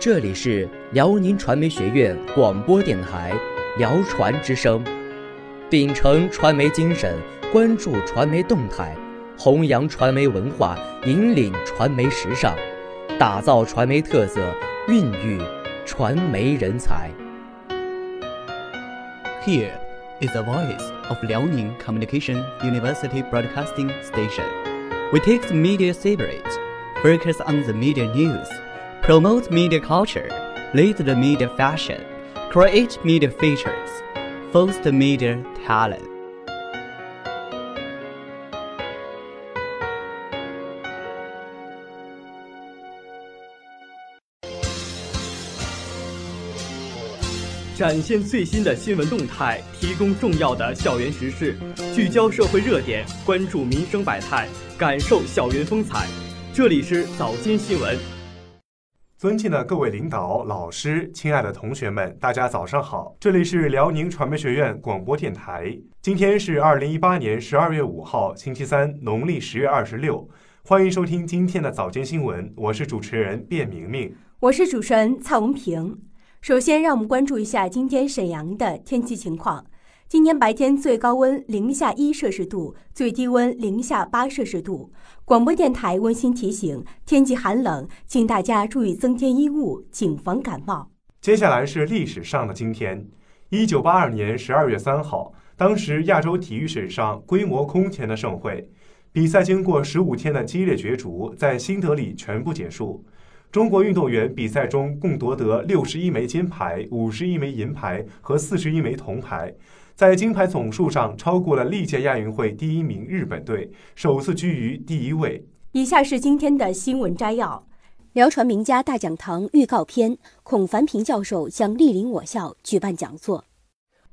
这里是辽宁传媒学院广播电台辽传之声，秉承传媒精神，关注传媒动态，弘扬传媒文化，引领传媒时尚，打造传媒特色，孕育传媒人才。Here is the voice of Liaoning Communication University Broadcasting Station. We take the media spirit, focus on the media news, promote media culture, lead the media fashion, create media features, foster media talent. 展现最新的新闻动态，提供重要的校园时事，聚焦社会热点，关注民生百态，感受校园风采。这里是早间新闻。尊敬的各位领导、老师，亲爱的同学们，大家早上好！这里是辽宁传媒学院广播电台。今天是二零一八年十二月五号，星期三，农历十月二十六。欢迎收听今天的早间新闻，我是主持人卞明明，我是主持人蔡文平。首先，让我们关注一下今天沈阳的天气情况。今天白天最高温零下一摄氏度，最低温零下八摄氏度。广播电台温馨提醒：天气寒冷，请大家注意增添衣物，谨防感冒。接下来是历史上的今天，一九八二年十二月三号，当时亚洲体育史上规模空前的盛会，比赛经过十五天的激烈角逐，在新德里全部结束。中国运动员比赛中共夺得六十一枚金牌、五十一枚银牌和四十一枚铜牌，在金牌总数上超过了历届亚运会第一名日本队，首次居于第一位。以下是今天的新闻摘要：辽传名家大讲堂预告片，孔凡平教授将莅临我校举办讲座。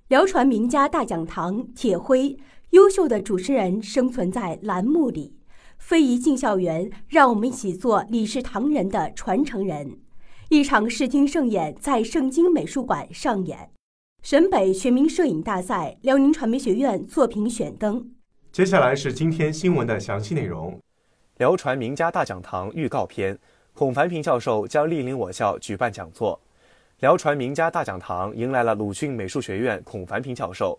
辽传名家大讲堂，铁辉，优秀的主持人生存在栏目里。非遗进校园，让我们一起做李氏唐人的传承人。一场视听盛宴在盛京美术馆上演。沈北全民摄影大赛，辽宁传媒学院作品选灯。接下来是今天新闻的详细内容。辽传名家大讲堂预告片，孔凡平教授将莅临我校举办讲座。辽传名家大讲堂迎来了鲁迅美术学院孔凡平教授。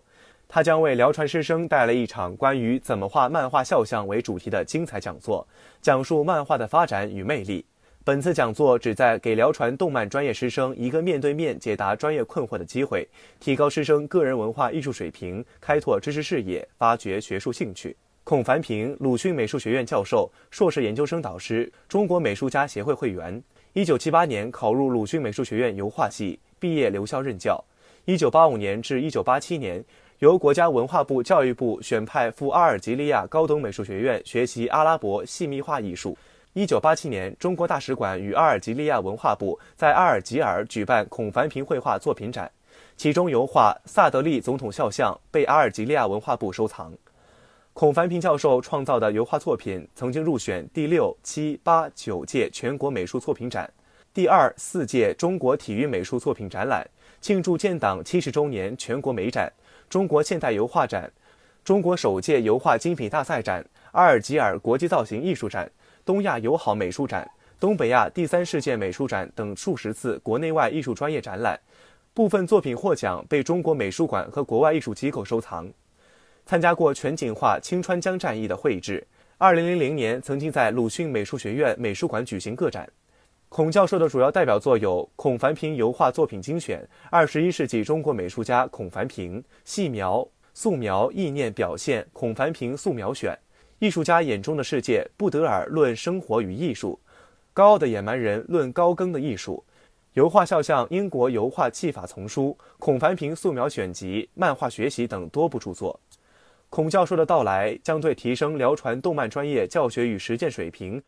他将为辽传师生带来一场关于怎么画漫画肖像为主题的精彩讲座，讲述漫画的发展与魅力。本次讲座旨在给辽传动漫专业师生一个面对面解答专业困惑的机会，提高师生个人文化艺术水平，开拓知识视野，发掘学术兴趣。孔凡平，鲁迅美术学院教授、硕士研究生导师，中国美术家协会会员。一九七八年考入鲁迅美术学院油画系，毕业留校任教。一九八五年至一九八七年。由国家文化部、教育部选派赴阿尔及利亚高等美术学院学习阿拉伯细密画艺术。一九八七年，中国大使馆与阿尔及利亚文化部在阿尔及尔举办孔凡平绘画作品展，其中油画《萨德利总统肖像》被阿尔及利亚文化部收藏。孔凡平教授创造的油画作品曾经入选第六、七、八、九届全国美术作品展、第二、四届中国体育美术作品展览、庆祝建党七十周年全国美展。中国现代油画展、中国首届油画精品大赛展、阿尔及尔国际造型艺术展、东亚友好美术展、东北亚第三世界美术展等数十次国内外艺术专业展览，部分作品获奖被中国美术馆和国外艺术机构收藏。参加过全景画青川江战役的绘制。二零零零年曾经在鲁迅美术学院美术馆举行个展。孔教授的主要代表作有《孔凡平油画作品精选》《二十一世纪中国美术家孔凡平细描、素描、意念表现》《孔凡平素描选》《艺术家眼中的世界》布德尔论生活与艺术，《高傲的野蛮人论高更的艺术》《油画肖像英国油画技法丛书》《孔凡平素描选集》《漫画学习》等多部著作。孔教授的到来将对提升辽传动漫专业教学与实践水平。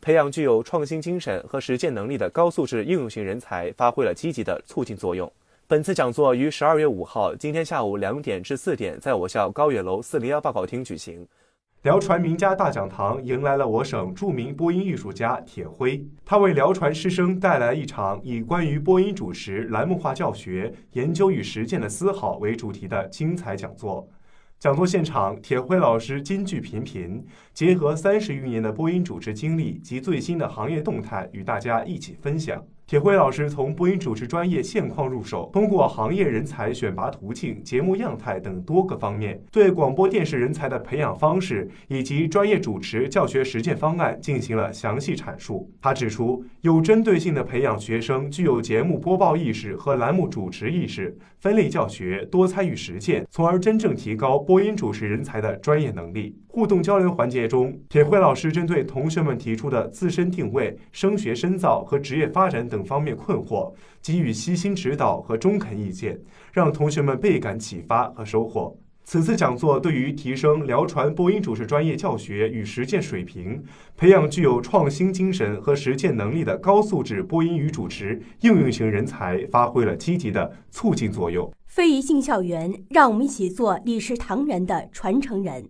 培养具有创新精神和实践能力的高素质应用型人才发挥了积极的促进作用。本次讲座于十二月五号今天下午两点至四点在我校高远楼四零幺报告厅举行。辽传名家大讲堂迎来了我省著名播音艺术家铁辉，他为辽传师生带来一场以关于播音主持、栏目化教学、研究与实践的思考为主题的精彩讲座。讲座现场，铁辉老师金句频频，结合三十余年的播音主持经历及最新的行业动态，与大家一起分享。铁辉老师从播音主持专业现况入手，通过行业人才选拔途径、节目样态等多个方面，对广播电视人才的培养方式以及专业主持教学实践方案进行了详细阐述。他指出，有针对性的培养学生具有节目播报意识和栏目主持意识，分类教学，多参与实践，从而真正提高播音主持人才的专业能力。互动交流环节中，铁辉老师针对同学们提出的自身定位、升学深造和职业发展等方面困惑，给予悉心指导和中肯意见，让同学们倍感启发和收获。此次讲座对于提升辽传播音主持专业教学与实践水平，培养具有创新精神和实践能力的高素质播音与主持应用型人才发挥了积极的促进作用。非遗进校园，让我们一起做李氏唐人的传承人。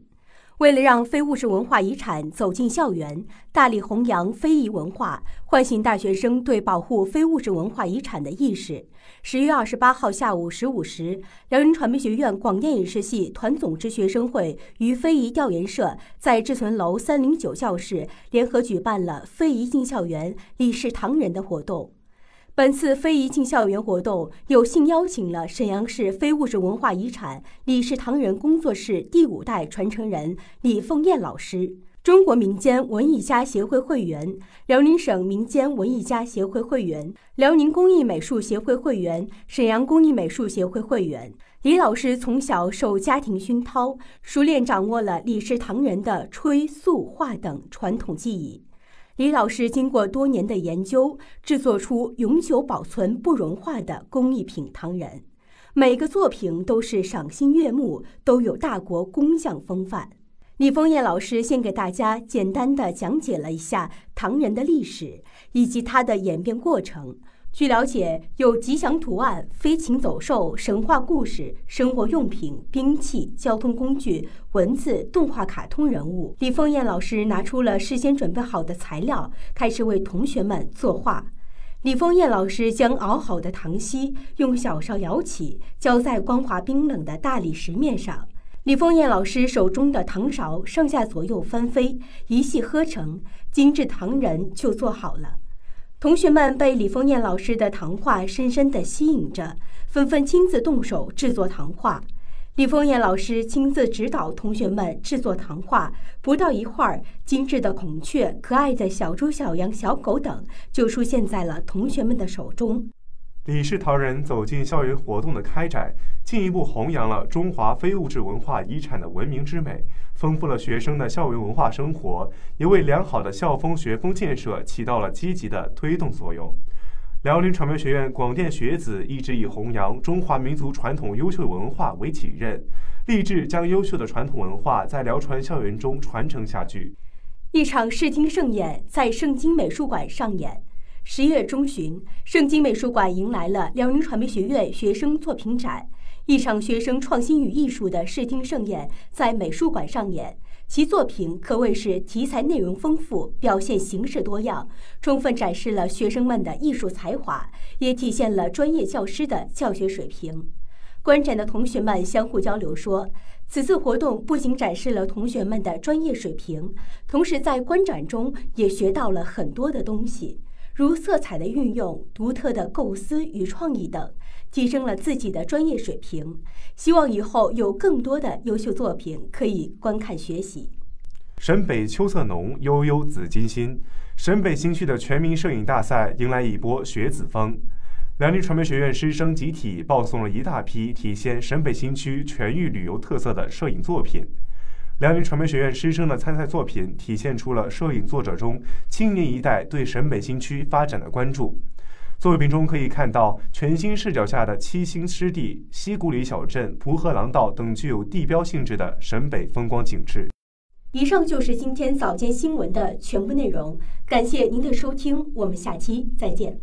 为了让非物质文化遗产走进校园，大力弘扬非遗文化，唤醒大学生对保护非物质文化遗产的意识，十月二十八号下午十五时，辽宁传媒学院广电影视系团总支学生会与非遗调研社在志存楼三零九教室联合举办了“非遗进校园，李氏唐人”的活动。本次非遗进校园活动有幸邀请了沈阳市非物质文化遗产李氏唐人工作室第五代传承人李凤燕老师、中国民间文艺家协会会员、辽宁省民间文艺家协会会员、辽宁工艺美术协会会员、沈阳工艺美术协会会员。李老师从小受家庭熏陶，熟练掌握了李氏唐人的吹、塑、画等传统技艺。李老师经过多年的研究，制作出永久保存不融化的工艺品唐人，每个作品都是赏心悦目，都有大国工匠风范。李丰燕老师先给大家简单的讲解了一下唐人的历史以及它的演变过程。据了解，有吉祥图案、飞禽走兽、神话故事、生活用品、兵器、交通工具、文字、动画、卡通人物。李凤燕老师拿出了事先准备好的材料，开始为同学们作画。李凤燕老师将熬好的糖稀用小勺舀起，浇在光滑冰冷的大理石面上。李凤燕老师手中的糖勺上下左右翻飞，一气呵成，精致糖人就做好了。同学们被李凤燕老师的糖画深深地吸引着，纷纷亲自动手制作糖画。李凤燕老师亲自指导同学们制作糖画，不到一会儿，精致的孔雀、可爱的小猪、小羊、小狗等就出现在了同学们的手中。李氏陶人走进校园活动的开展，进一步弘扬了中华非物质文化遗产的文明之美。丰富了学生的校园文化生活，也为良好的校风学风建设起到了积极的推动作用。辽宁传媒学院广电学子一直以弘扬中华民族传统优秀文化为己任，立志将优秀的传统文化在辽传校园中传承下去。一场视听盛宴在盛京美术馆上演。十月中旬，盛京美术馆迎来了辽宁传媒学院学生作品展。一场学生创新与艺术的视听盛宴在美术馆上演，其作品可谓是题材内容丰富，表现形式多样，充分展示了学生们的艺术才华，也体现了专业教师的教学水平。观展的同学们相互交流说，此次活动不仅展示了同学们的专业水平，同时在观展中也学到了很多的东西，如色彩的运用、独特的构思与创意等。提升了自己的专业水平，希望以后有更多的优秀作品可以观看学习。沈北秋色浓，悠悠紫金心。沈北新区的全民摄影大赛迎来一波学子风，辽宁传媒学院师生集体报送了一大批体现沈北新区全域旅游特色的摄影作品。辽宁传媒学院师生的参赛作品体现出了摄影作者中青年一代对沈北新区发展的关注。作品中可以看到全新视角下的七星湿地、西古里小镇、蒲河廊道等具有地标性质的沈北风光景致。以上就是今天早间新闻的全部内容，感谢您的收听，我们下期再见。